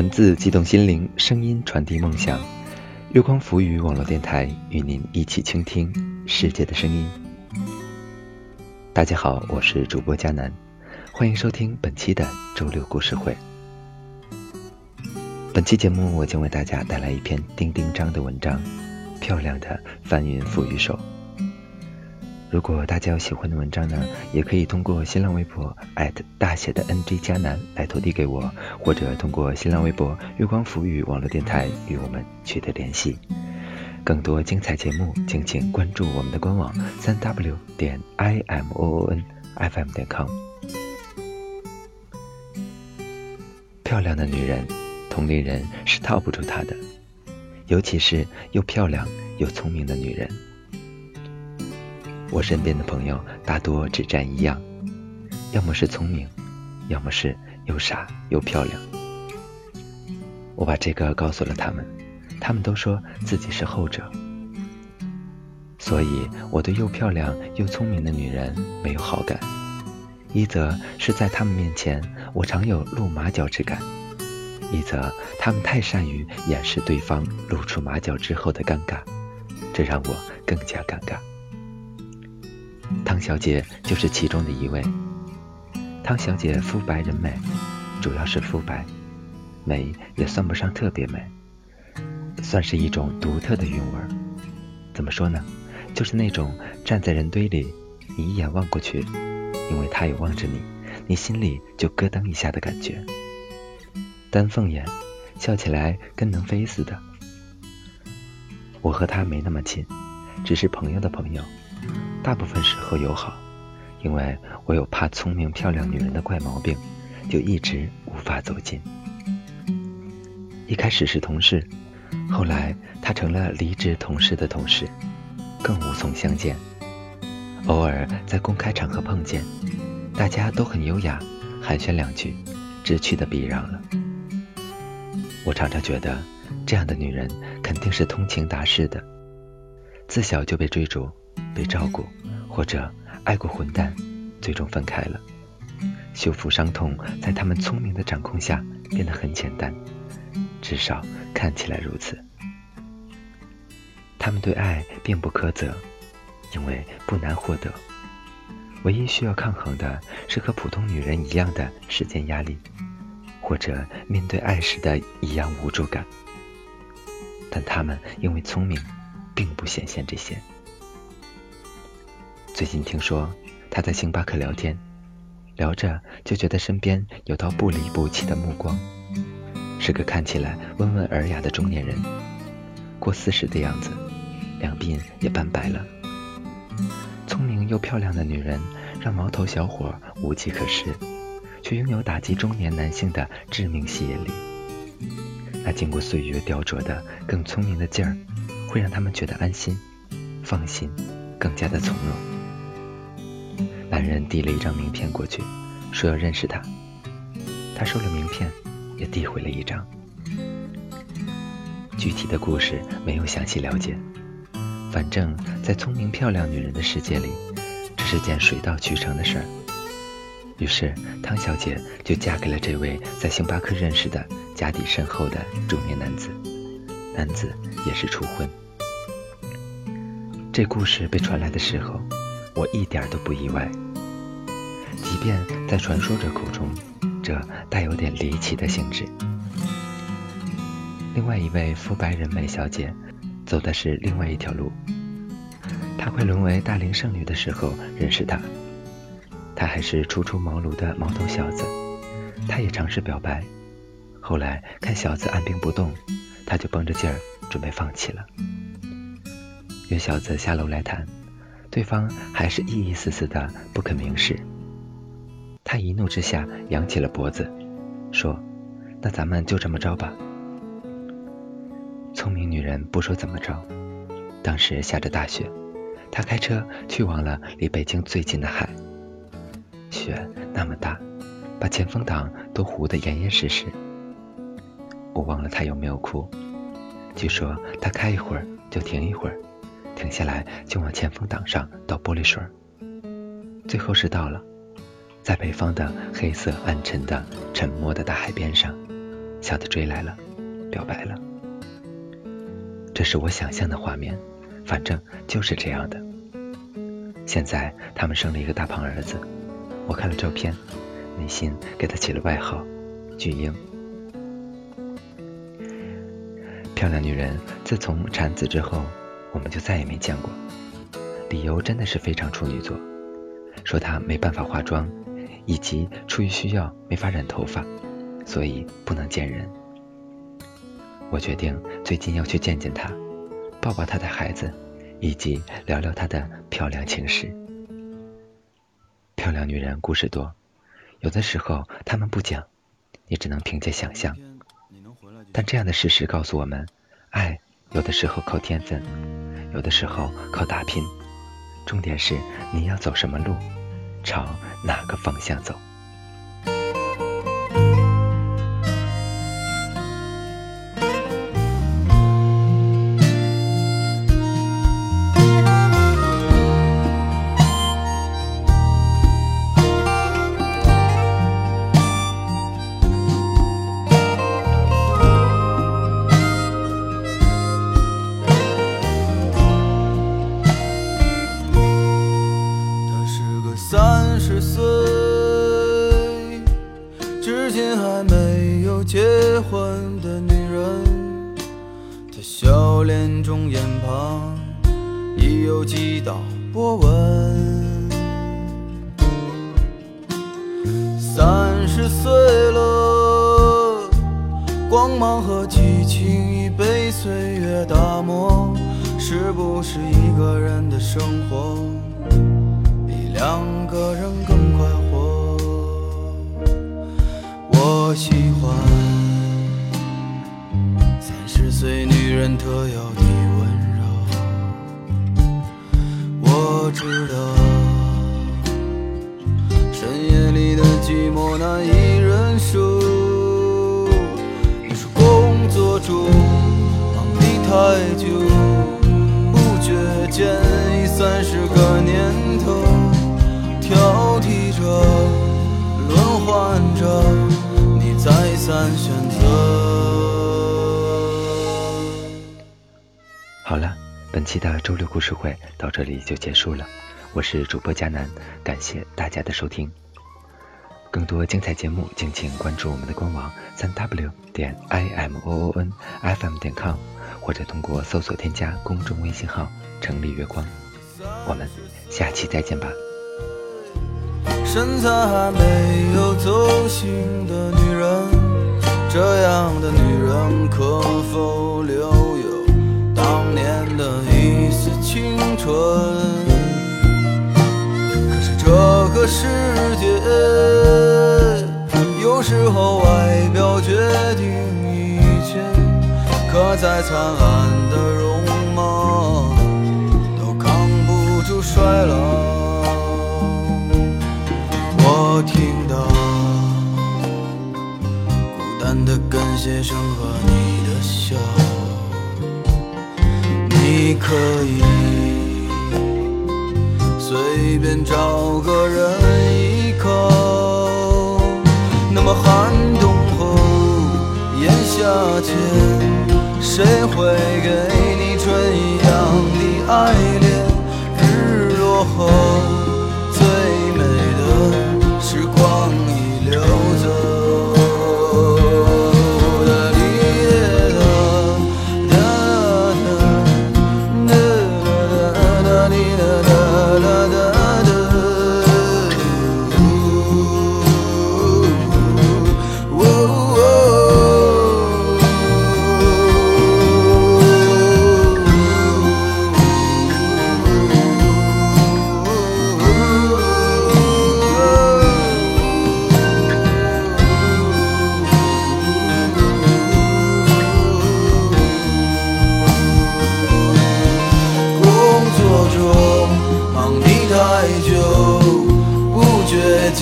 文字激动心灵，声音传递梦想。月光浮语网络电台与您一起倾听世界的声音。大家好，我是主播佳楠，欢迎收听本期的周六故事会。本期节目，我将为大家带来一篇丁丁章的文章，《漂亮的翻云覆雨手》。如果大家有喜欢的文章呢，也可以通过新浪微博大写的 NG 加南来投递给我，或者通过新浪微博月光浮语网络电台与我们取得联系。更多精彩节目，敬请关注我们的官网三 w 点 i m o o n f m 点 com。漂亮的女人，同龄人是套不住她的，尤其是又漂亮又聪明的女人。我身边的朋友大多只占一样，要么是聪明，要么是又傻又漂亮。我把这个告诉了他们，他们都说自己是后者。所以我对又漂亮又聪明的女人没有好感，一则是在他们面前我常有露马脚之感，一则他们太善于掩饰对方露出马脚之后的尴尬，这让我更加尴尬。汤小姐就是其中的一位。汤小姐肤白人美，主要是肤白，美也算不上特别美，算是一种独特的韵味。怎么说呢？就是那种站在人堆里，你一眼望过去，因为她也望着你，你心里就咯噔一下的感觉。丹凤眼，笑起来跟能飞似的。我和她没那么亲，只是朋友的朋友。大部分时候友好，因为我有怕聪明漂亮女人的怪毛病，就一直无法走近。一开始是同事，后来他成了离职同事的同事，更无从相见。偶尔在公开场合碰见，大家都很优雅，寒暄两句，知趣的避让了。我常常觉得，这样的女人肯定是通情达事的，自小就被追逐。被照顾，或者爱过混蛋，最终分开了。修复伤痛，在他们聪明的掌控下变得很简单，至少看起来如此。他们对爱并不苛责，因为不难获得。唯一需要抗衡的是和普通女人一样的时间压力，或者面对爱时的一样无助感。但他们因为聪明，并不显现这些。最近听说他在星巴克聊天，聊着就觉得身边有道不离不弃的目光，是个看起来温文尔雅的中年人，过四十的样子，两鬓也斑白了。聪明又漂亮的女人让毛头小伙无计可施，却拥有打击中年男性的致命吸引力。那经过岁月雕琢的更聪明的劲儿，会让他们觉得安心、放心，更加的从容。男人递了一张名片过去，说要认识他。他收了名片，也递回了一张。具体的故事没有详细了解，反正，在聪明漂亮女人的世界里，这是件水到渠成的事儿。于是，汤小姐就嫁给了这位在星巴克认识的家底深厚的中年男子。男子也是初婚。这故事被传来的时候，我一点都不意外。即便在传说者口中，这带有点离奇的性质。另外一位肤白人美小姐，走的是另外一条路。她快沦为大龄剩女的时候认识他，他还是初出茅庐的毛头小子，他也尝试表白，后来看小子按兵不动，他就绷着劲儿准备放弃了。约小子下楼来谈，对方还是意意思思的不肯明示。他一怒之下扬起了脖子，说：“那咱们就这么着吧。”聪明女人不说怎么着。当时下着大雪，他开车去往了离北京最近的海。雪那么大，把前风挡都糊得严严实实。我忘了他有没有哭。据说他开一会儿就停一会儿，停下来就往前风挡上倒玻璃水。最后是到了。在北方的黑色暗沉的沉默的大海边上，小的追来了，表白了。这是我想象的画面，反正就是这样的。现在他们生了一个大胖儿子，我看了照片，内心给他起了外号“巨婴”。漂亮女人自从产子之后，我们就再也没见过。理由真的是非常处女座，说她没办法化妆，以及出于需要没法染头发，所以不能见人。我决定最近要去见见她，抱抱她的孩子，以及聊聊她的漂亮情史。漂亮女人故事多，有的时候她们不讲，你只能凭借想象。但这样的事实告诉我们，爱有的时候靠天分，有的时候靠打拼。重点是你要走什么路，朝哪个方向走。如今还没有结婚的女人，她笑脸中眼旁已有几道波纹。三十岁了，光芒和激情已被岁月打磨，是不是一个人的生活比两个人更快活？我喜欢三十岁女人特有的温柔。我知道深夜里的寂寞难以好了，本期的周六故事会到这里就结束了。我是主播佳楠，感谢大家的收听。更多精彩节目，敬请关注我们的官网三 w 点 i m o o n f m 点 com，或者通过搜索添加公众微信号。城里月光，我们下期再见吧。身材还没有走形的女人，这样的女人可否留的一丝青春？可是这个世界，有时候外表决定一切，可再灿烂的容貌。都扛不住衰老，我听到孤单的感谢声和你的笑，可以随便找个人依靠，那么寒冬后炎夏前，谁会给你春一样的爱恋？日落后。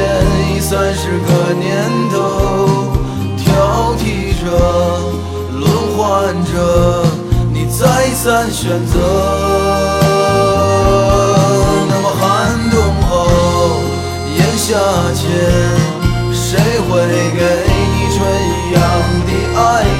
恋已三十个年头挑剔着轮换着你再三选择那么寒冬后炎夏前谁会给你春一样的爱？